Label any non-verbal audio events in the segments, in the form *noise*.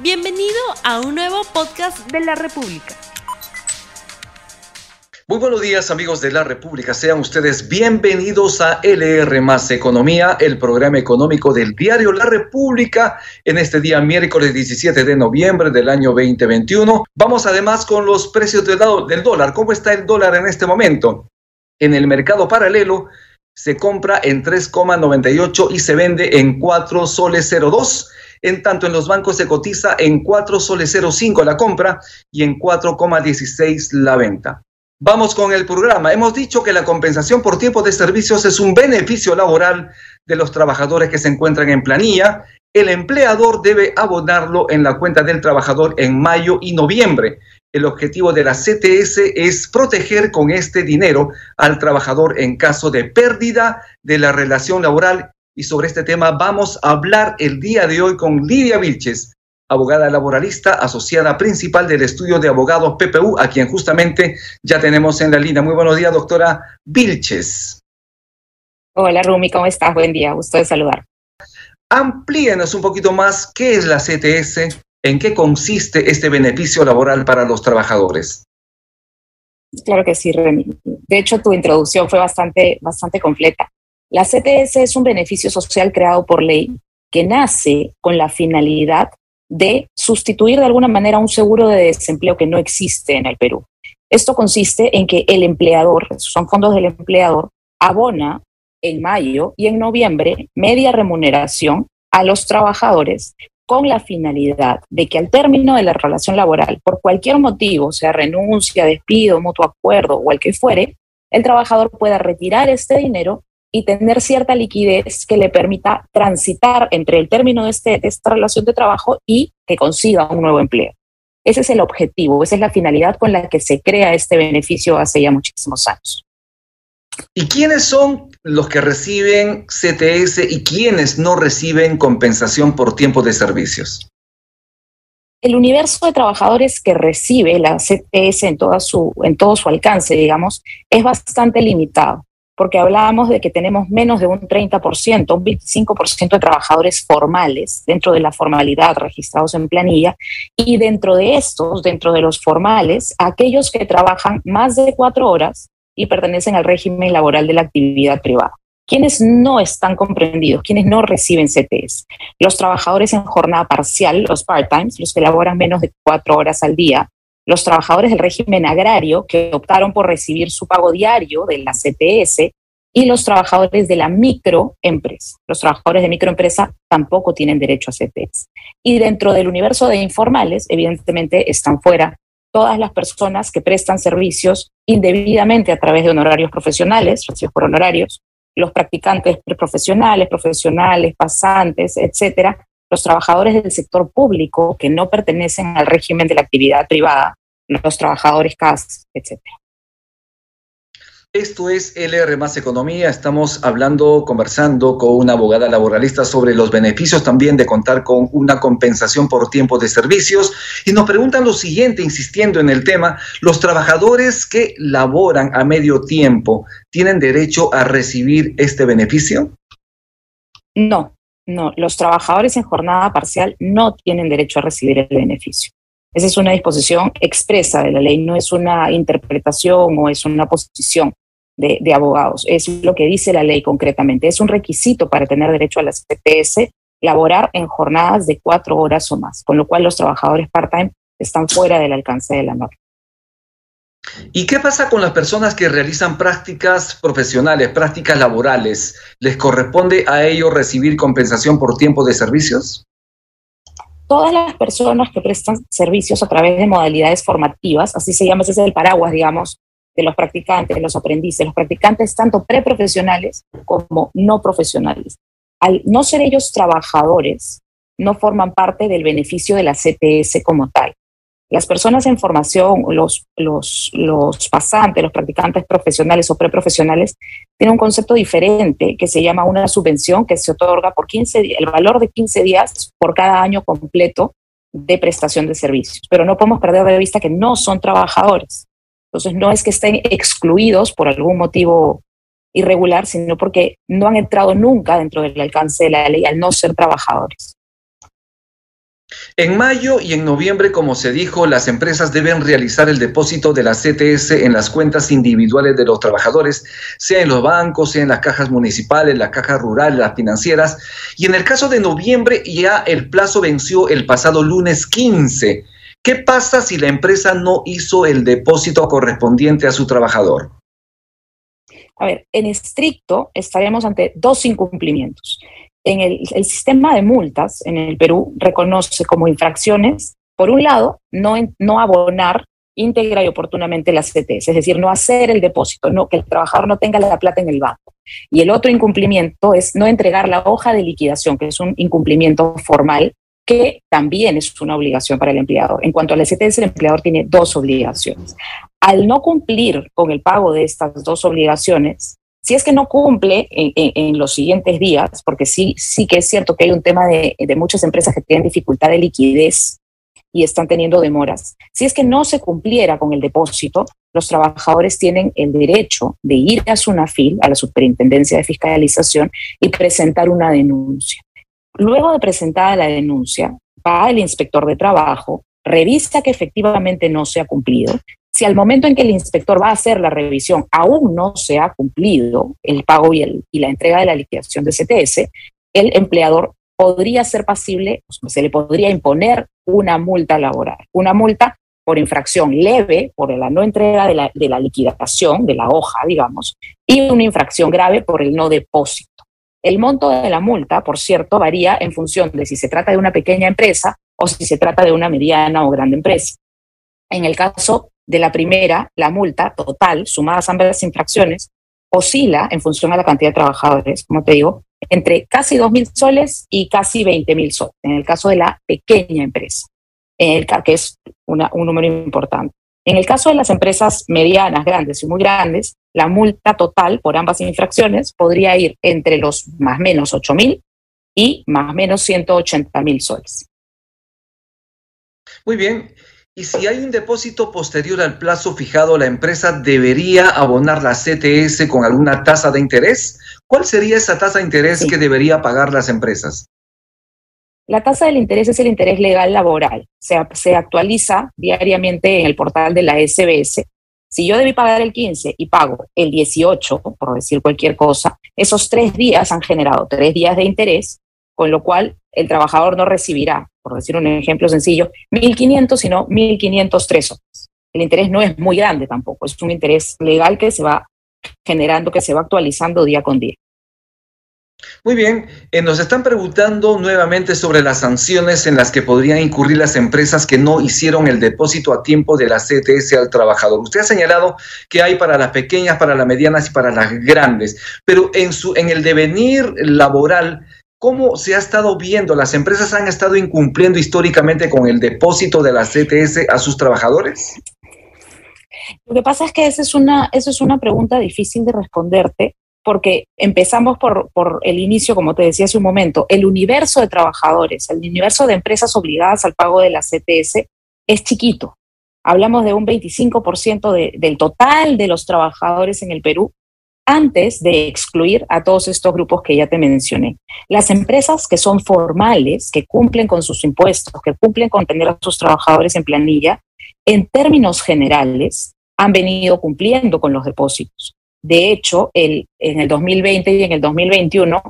Bienvenido a un nuevo podcast de la República. Muy buenos días amigos de la República, sean ustedes bienvenidos a LR Más Economía, el programa económico del diario La República en este día miércoles 17 de noviembre del año 2021. Vamos además con los precios del dólar. ¿Cómo está el dólar en este momento? En el mercado paralelo se compra en 3,98 y se vende en 4 soles 02 en tanto en los bancos se cotiza en 4 soles 05 la compra y en 4,16 la venta. Vamos con el programa. Hemos dicho que la compensación por tiempo de servicios es un beneficio laboral de los trabajadores que se encuentran en planilla. El empleador debe abonarlo en la cuenta del trabajador en mayo y noviembre. El objetivo de la CTS es proteger con este dinero al trabajador en caso de pérdida de la relación laboral y sobre este tema vamos a hablar el día de hoy con Lidia Vilches, abogada laboralista asociada principal del estudio de abogados PPU, a quien justamente ya tenemos en la línea. Muy buenos días, doctora Vilches. Hola, Rumi, ¿cómo estás? Buen día, gusto de saludar. Amplíenos un poquito más qué es la CTS, en qué consiste este beneficio laboral para los trabajadores. Claro que sí, Remy. De hecho, tu introducción fue bastante, bastante completa. La CTS es un beneficio social creado por ley que nace con la finalidad de sustituir de alguna manera un seguro de desempleo que no existe en el Perú. Esto consiste en que el empleador, son fondos del empleador, abona en mayo y en noviembre media remuneración a los trabajadores con la finalidad de que al término de la relación laboral, por cualquier motivo, sea renuncia, despido, mutuo acuerdo o el que fuere, el trabajador pueda retirar este dinero y tener cierta liquidez que le permita transitar entre el término de, este, de esta relación de trabajo y que consiga un nuevo empleo. Ese es el objetivo, esa es la finalidad con la que se crea este beneficio hace ya muchísimos años. ¿Y quiénes son los que reciben CTS y quiénes no reciben compensación por tiempo de servicios? El universo de trabajadores que recibe la CTS en, toda su, en todo su alcance, digamos, es bastante limitado porque hablábamos de que tenemos menos de un 30%, un 25% de trabajadores formales dentro de la formalidad registrados en planilla y dentro de estos, dentro de los formales, aquellos que trabajan más de cuatro horas y pertenecen al régimen laboral de la actividad privada. ¿Quiénes no están comprendidos? ¿Quiénes no reciben CTS? Los trabajadores en jornada parcial, los part-times, los que laboran menos de cuatro horas al día, los trabajadores del régimen agrario que optaron por recibir su pago diario de la CTS y los trabajadores de la microempresa. Los trabajadores de microempresa tampoco tienen derecho a CTS. Y dentro del universo de informales, evidentemente, están fuera todas las personas que prestan servicios indebidamente a través de honorarios profesionales, recibidos por honorarios, los practicantes profesionales, profesionales, pasantes, etcétera, los trabajadores del sector público que no pertenecen al régimen de la actividad privada, los trabajadores CAS, etc. Esto es LR Más Economía. Estamos hablando, conversando con una abogada laboralista sobre los beneficios también de contar con una compensación por tiempo de servicios. Y nos preguntan lo siguiente, insistiendo en el tema, ¿los trabajadores que laboran a medio tiempo tienen derecho a recibir este beneficio? No, no, los trabajadores en jornada parcial no tienen derecho a recibir el beneficio. Esa es una disposición expresa de la ley, no es una interpretación o es una posición de, abogados. Es lo que dice la ley concretamente. Es un requisito para tener derecho a la CTS laborar en jornadas de cuatro horas o más, con lo cual los trabajadores part-time están fuera del alcance de la norma. ¿Y qué pasa con las personas que realizan prácticas profesionales, prácticas laborales? ¿Les corresponde a ellos recibir compensación por tiempo de servicios? Todas las personas que prestan servicios a través de modalidades formativas, así se llama, ese es el paraguas, digamos, de los practicantes, de los aprendices, los practicantes tanto preprofesionales como no profesionales. Al no ser ellos trabajadores, no forman parte del beneficio de la CTS como tal. Las personas en formación, los, los, los pasantes, los practicantes profesionales o preprofesionales, tienen un concepto diferente que se llama una subvención que se otorga por 15 el valor de 15 días por cada año completo de prestación de servicios. Pero no podemos perder de vista que no son trabajadores. Entonces, no es que estén excluidos por algún motivo irregular, sino porque no han entrado nunca dentro del alcance de la ley al no ser trabajadores. En mayo y en noviembre, como se dijo, las empresas deben realizar el depósito de la CTS en las cuentas individuales de los trabajadores, sea en los bancos, sea en las cajas municipales, las cajas rurales, las financieras. Y en el caso de noviembre ya el plazo venció el pasado lunes 15. ¿Qué pasa si la empresa no hizo el depósito correspondiente a su trabajador? A ver, en estricto estaríamos ante dos incumplimientos en el, sistema de multas en el Perú reconoce como infracciones, por un lado, no, no abonar íntegra y oportunamente las CTS, es decir, no hacer el depósito, no, que el trabajador no tenga la plata en el banco. Y el otro incumplimiento es no entregar la hoja de liquidación, que es un incumplimiento formal que también es una obligación para el empleador. En cuanto a la CTS, el empleador tiene dos obligaciones. Al no cumplir con el pago de estas dos obligaciones, si es que no cumple en, los siguientes días, porque sí, sí que es cierto que hay un tema de, de muchas empresas que tienen dificultad de liquidez y están teniendo demoras. Si es que no se cumpliera con el depósito, los trabajadores tienen el derecho de ir a SUNAFIL, a la Superintendencia de Fiscalización, y presentar una denuncia. Luego de presentada la denuncia, va el inspector de trabajo, revisa que efectivamente no se ha cumplido si al momento en que el inspector va a hacer la revisión aún no se ha cumplido el pago y, el, y la entrega de la liquidación de CTS, el empleador podría ser pasible, se le podría imponer una multa laboral, una multa por infracción leve, por la no entrega de la, de la liquidación, de la hoja, digamos, y una infracción grave por el no depósito. El monto de la multa, por cierto, varía en función de si se trata de una pequeña empresa o si se trata de una mediana o grande empresa. En el caso de la primera, la multa total, sumadas ambas infracciones, oscila en función a la cantidad de trabajadores, como te digo, entre casi 2.000 soles y casi 20.000 soles, en el caso de la pequeña empresa, en el, que es un número importante. En el caso de las empresas medianas, grandes y muy grandes, la multa total por ambas infracciones podría ir entre los más menos 8.000 y más menos 180.000 soles. Muy bien. Y si hay un depósito posterior al plazo fijado, la empresa debería abonar la CTS con alguna tasa de interés. ¿Cuál sería esa tasa de interés que debería pagar las empresas? La tasa del interés es el interés legal laboral. Se, se actualiza diariamente en el portal de la SBS. Si yo debí pagar el 15 y pago el 18, por decir cualquier cosa, esos tres días han generado tres días de interés, con lo cual el trabajador no recibirá, por decir un ejemplo sencillo, 1.500, sino 1.503 soles. El interés no es muy grande tampoco, es un interés legal que se va generando, que se va actualizando día con día. Muy bien, eh, nos están preguntando nuevamente sobre las sanciones en las que podrían incurrir las empresas que no hicieron el depósito a tiempo de la CTS al trabajador. Usted ha señalado que hay para las pequeñas, para las medianas y para las grandes, pero en, su, en el devenir laboral, ¿Cómo se ha estado viendo? ¿Las empresas han estado incumpliendo históricamente con el depósito de la CTS a sus trabajadores? Lo que pasa es que esa es una, esa es una pregunta difícil de responderte porque empezamos por, por el inicio, como te decía hace un momento, el universo de trabajadores, el universo de empresas obligadas al pago de la CTS es chiquito. Hablamos de un 25% de, del total de los trabajadores en el Perú antes de excluir a todos estos grupos que ya te mencioné. Las empresas que son formales, que cumplen con sus impuestos, que cumplen con tener a sus trabajadores en planilla, en términos generales, han venido cumpliendo con los depósitos. De hecho, el, en el 2020 y en el 2021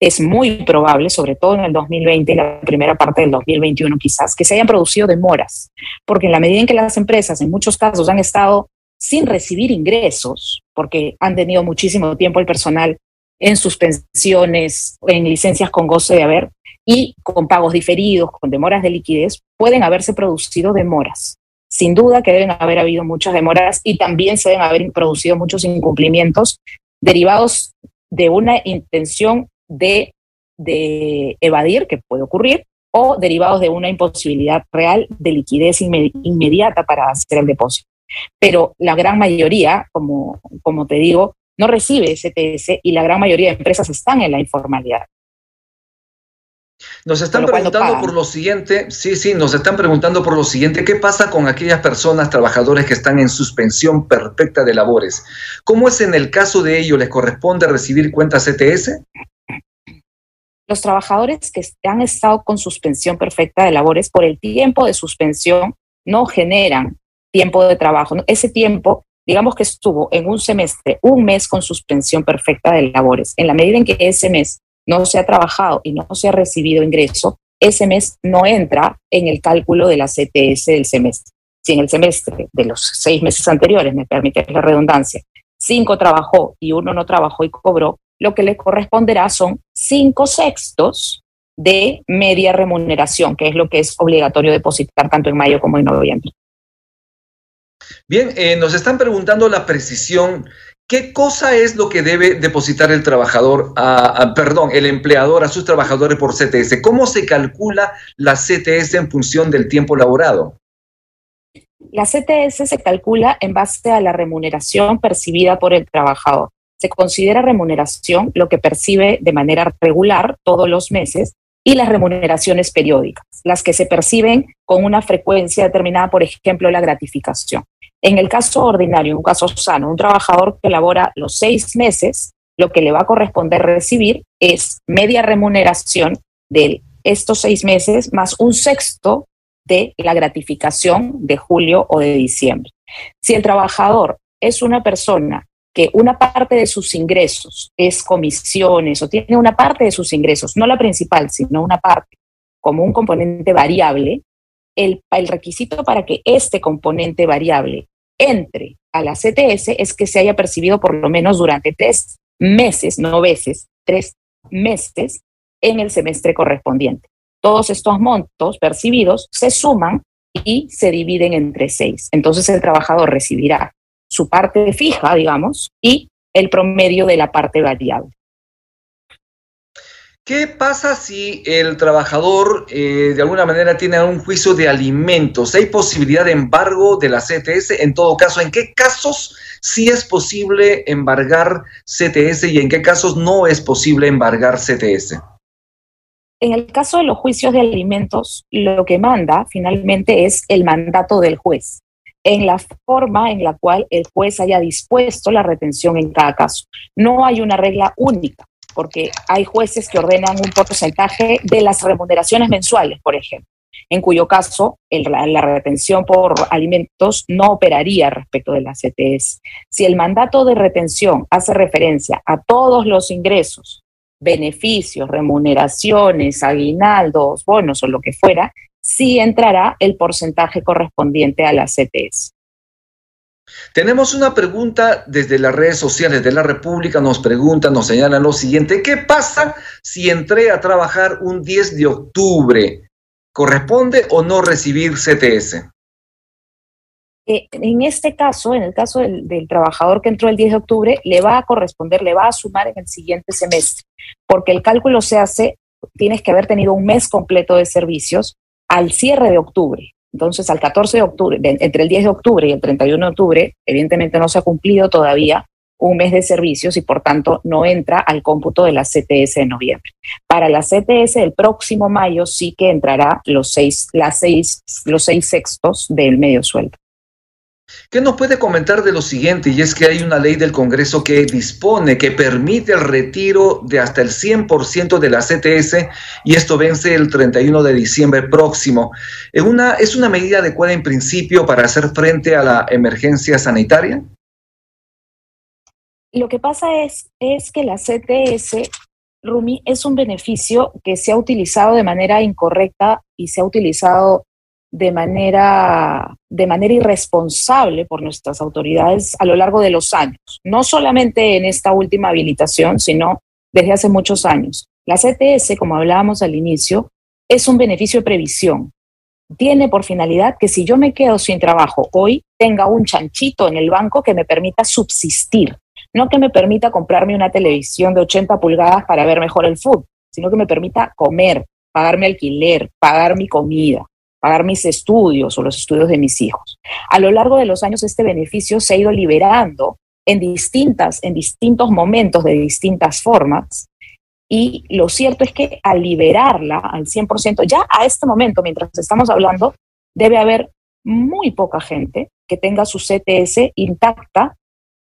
es muy probable, sobre todo en el 2020 y la primera parte del 2021 quizás, que se hayan producido demoras, porque en la medida en que las empresas en muchos casos han estado sin recibir ingresos, porque han tenido muchísimo tiempo el personal en suspensiones, en licencias con goce de haber y con pagos diferidos, con demoras de liquidez, pueden haberse producido demoras. Sin duda que deben haber habido muchas demoras y también se deben haber producido muchos incumplimientos derivados de una intención de, de evadir, que puede ocurrir, o derivados de una imposibilidad real de liquidez inmediata para hacer el depósito pero la gran mayoría, como, como te digo, no recibe STS y la gran mayoría de empresas están en la informalidad. Nos están preguntando por lo siguiente, sí, sí, nos están preguntando por lo siguiente, ¿qué pasa con aquellas personas, trabajadores que están en suspensión perfecta de labores? ¿Cómo es en el caso de ellos? ¿Les corresponde recibir cuentas CTS? los trabajadores que han estado con suspensión perfecta de labores por el tiempo de suspensión no generan tiempo de trabajo. Ese tiempo, digamos que estuvo en un semestre, un mes con suspensión perfecta de labores. En la medida en que ese mes no se ha trabajado y no se ha recibido ingreso, ese mes no entra en el cálculo de la CTS del semestre. Si en el semestre de los seis meses anteriores, me permite la redundancia, cinco trabajó y uno no trabajó y cobró, lo que le corresponderá son cinco sextos de media remuneración, que es lo que es obligatorio depositar tanto en mayo como en noviembre. Bien, eh, nos están preguntando la precisión. ¿Qué cosa es lo que debe depositar el trabajador, perdón, el empleador a sus trabajadores por CTS? ¿Cómo se calcula la CTS en función del tiempo laborado? La CTS se calcula en base a la remuneración percibida por el trabajador. Se considera remuneración lo que percibe de manera regular todos los meses y las remuneraciones periódicas, las que se perciben con una frecuencia determinada, por ejemplo, la gratificación. En el caso ordinario, un caso sano, un trabajador que labora los seis meses, lo que le va a corresponder recibir es media remuneración de estos seis meses más un sexto de la gratificación de julio o de diciembre. Si el trabajador es una persona que una parte de sus ingresos es comisiones o tiene una parte de sus ingresos, no la principal, sino una parte, como un componente variable, el, requisito para que este componente variable entre a la CTS es que se haya percibido por lo menos durante tres meses, no veces, tres meses en el semestre correspondiente. Todos estos montos percibidos se suman y se dividen entre seis. Entonces el trabajador recibirá su parte fija, digamos, y el promedio de la parte variable. ¿Qué pasa si el trabajador eh, de alguna manera tiene un juicio de alimentos? ¿Hay posibilidad de embargo de la CTS? En todo caso, ¿en qué casos sí es posible embargar CTS y en qué casos no es posible embargar CTS? En el caso de los juicios de alimentos, lo que manda finalmente es el mandato del juez en la forma en la cual el juez haya dispuesto la retención en cada caso. No hay una regla única, porque hay jueces que ordenan un porcentaje de las remuneraciones mensuales, por ejemplo, en cuyo caso la, retención por alimentos no operaría respecto de la CTS. Si el mandato de retención hace referencia a todos los ingresos beneficios, remuneraciones, aguinaldos, bonos o lo que fuera, sí entrará el porcentaje correspondiente a la CTS. Tenemos una pregunta desde las redes sociales de la República, nos preguntan, nos señalan lo siguiente, ¿qué pasa si entré a trabajar un 10 de octubre? ¿Corresponde o no recibir CTS? Eh, en este caso, en el caso del, del, trabajador que entró el 10 de octubre, le va a corresponder, le va a sumar en el siguiente semestre, porque el cálculo se hace, tienes que haber tenido un mes completo de servicios al cierre de octubre. Entonces, al 14 de octubre, entre el 10 de octubre y el 31 de octubre, evidentemente no se ha cumplido todavía un mes de servicios y por tanto no entra al cómputo de la CTS de noviembre. Para la CTS del próximo mayo sí que entrará los seis, las seis, los seis sextos del medio sueldo. ¿Qué nos puede comentar de lo siguiente? Y es que hay una ley del Congreso que dispone, que permite el retiro de hasta el 100% de la CTS y esto vence el 31 de diciembre próximo. ¿Es una, ¿Es una medida adecuada en principio para hacer frente a la emergencia sanitaria? Lo que pasa es, es que la CTS, Rumi, es un beneficio que se ha utilizado de manera incorrecta y se ha utilizado de manera, de manera irresponsable por nuestras autoridades a lo largo de los años, no solamente en esta última habilitación, sino desde hace muchos años. La CTS, como hablábamos al inicio, es un beneficio de previsión. Tiene por finalidad que si yo me quedo sin trabajo hoy, tenga un chanchito en el banco que me permita subsistir, no que me permita comprarme una televisión de 80 pulgadas para ver mejor el fútbol, sino que me permita comer, pagarme alquiler, pagar mi comida pagar mis estudios o los estudios de mis hijos. A lo largo de los años este beneficio se ha ido liberando en distintas, en distintos momentos, de distintas formas. Y lo cierto es que al liberarla al 100%, ya a este momento, mientras estamos hablando, debe haber muy poca gente que tenga su CTS intacta,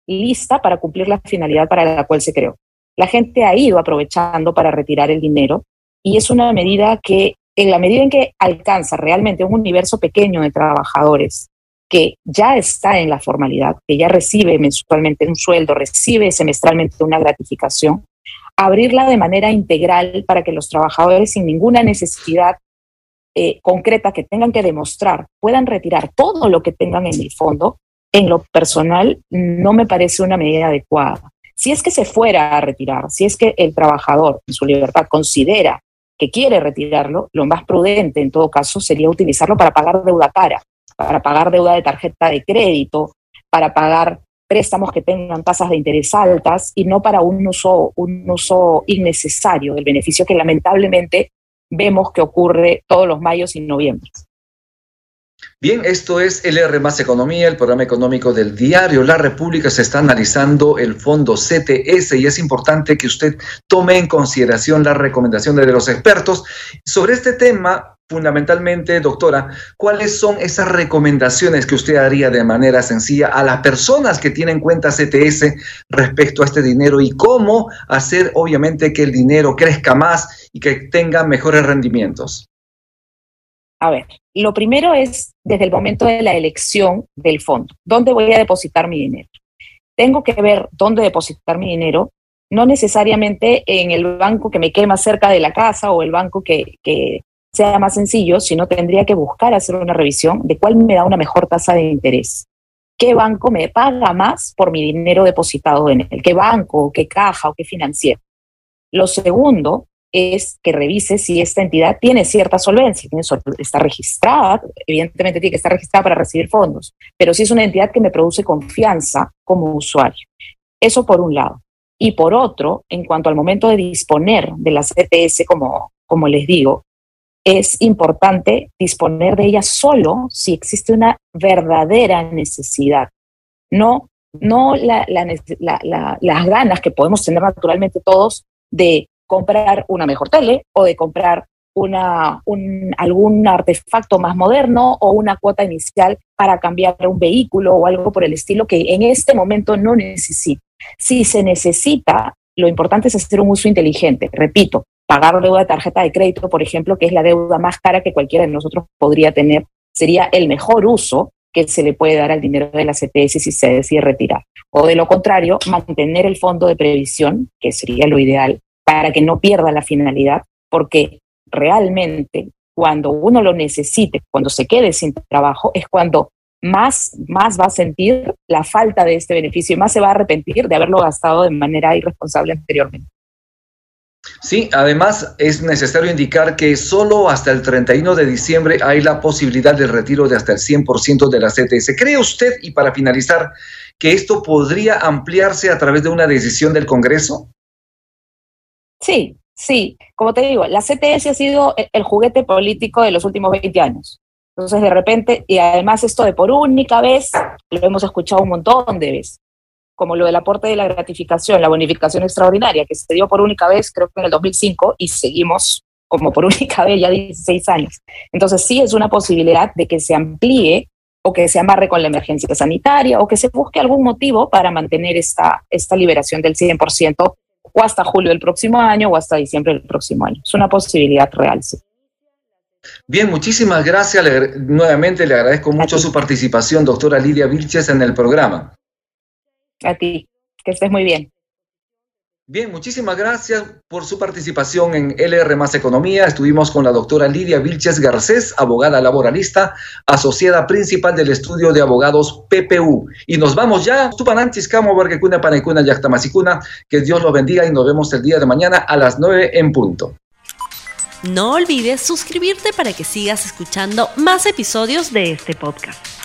lista para cumplir la finalidad para la cual se creó. La gente ha ido aprovechando para retirar el dinero y es una medida que en la medida en que alcanza realmente un universo pequeño de trabajadores que ya está en la formalidad, que ya recibe mensualmente un sueldo, recibe semestralmente una gratificación, abrirla de manera integral para que los trabajadores sin ninguna necesidad eh, concreta que tengan que demostrar puedan retirar todo lo que tengan en el fondo, en lo personal no me parece una medida adecuada. Si es que se fuera a retirar, si es que el trabajador en su libertad considera que quiere retirarlo, lo más prudente en todo caso sería utilizarlo para pagar deuda cara, para pagar deuda de tarjeta de crédito, para pagar préstamos que tengan tasas de interés altas y no para un uso, un uso innecesario del beneficio que lamentablemente vemos que ocurre todos los mayos y noviembres. Bien, esto es LR Más Economía, el programa económico del diario La República. Se está analizando el fondo CTS y es importante que usted tome en consideración las recomendaciones de los expertos. Sobre este tema, fundamentalmente, doctora, ¿cuáles son esas recomendaciones que usted haría de manera sencilla a las personas que tienen cuenta CTS respecto a este dinero y cómo hacer, obviamente, que el dinero crezca más y que tenga mejores rendimientos? A ver, lo primero es desde el momento de la elección del fondo. ¿Dónde voy a depositar mi dinero? Tengo que ver dónde depositar mi dinero, no necesariamente en el banco que me quede más cerca de la casa o el banco que, sea más sencillo, sino tendría que buscar hacer una revisión de cuál me da una mejor tasa de interés. ¿Qué banco me paga más por mi dinero depositado en él? ¿Qué banco, qué caja o qué financiero? Lo segundo es que revise si esta entidad tiene cierta solvencia, está registrada, evidentemente tiene que estar registrada para recibir fondos, pero si es una entidad que me produce confianza como usuario. Eso por un lado. Y por otro, en cuanto al momento de disponer de la CTS, como, como les digo, es importante disponer de ella solo si existe una verdadera necesidad, no, no las ganas que podemos tener naturalmente todos de comprar una mejor tele o de comprar una, un, algún artefacto más moderno o una cuota inicial para cambiar un vehículo o algo por el estilo que en este momento no necesita. Si se necesita, lo importante es hacer un uso inteligente. Repito, pagar deuda de tarjeta de crédito, por ejemplo, que es la deuda más cara que cualquiera de nosotros podría tener, sería el mejor uso que se le puede dar al dinero de la CTS si se decide retirar. O de lo contrario, mantener el fondo de previsión, que sería lo ideal, para que no pierda la finalidad, porque realmente cuando uno lo necesite, cuando se quede sin trabajo, es cuando más, más va a sentir la falta de este beneficio y más se va a arrepentir de haberlo gastado de manera irresponsable anteriormente. Sí, además es necesario indicar que solo hasta el 31 de diciembre hay la posibilidad de retiro de hasta el 100% de la CTS. ¿Cree usted, y para finalizar, que esto podría ampliarse a través de una decisión del Congreso? Sí, sí. Como te digo, la CTS ha sido el juguete político de los últimos 20 años. Entonces, de repente, y además esto de por única vez, lo hemos escuchado un montón de veces como lo del aporte de la gratificación, la bonificación extraordinaria, que se dio por única vez, creo que en el 2005, y seguimos como por *laughs* única vez ya 16 años. Entonces sí es una posibilidad de que se amplíe o que se amarre con la emergencia sanitaria o que se busque algún motivo para mantener esta, esta liberación del 100% o hasta julio del próximo año o hasta diciembre del próximo año. Es una posibilidad real, sí. Bien, muchísimas gracias. nuevamente le agradezco mucho su participación, doctora Lidia Vilches, en el programa. A ti, que estés muy bien. Bien, muchísimas gracias por su participación en LR Más Economía. Estuvimos con la doctora Lidia Vilches Garcés, abogada laboralista, asociada principal del estudio de abogados PPU. Y nos vamos ya. Que Dios los bendiga y nos vemos el día de mañana a las 9 en punto. No olvides suscribirte para que sigas escuchando más episodios de este podcast.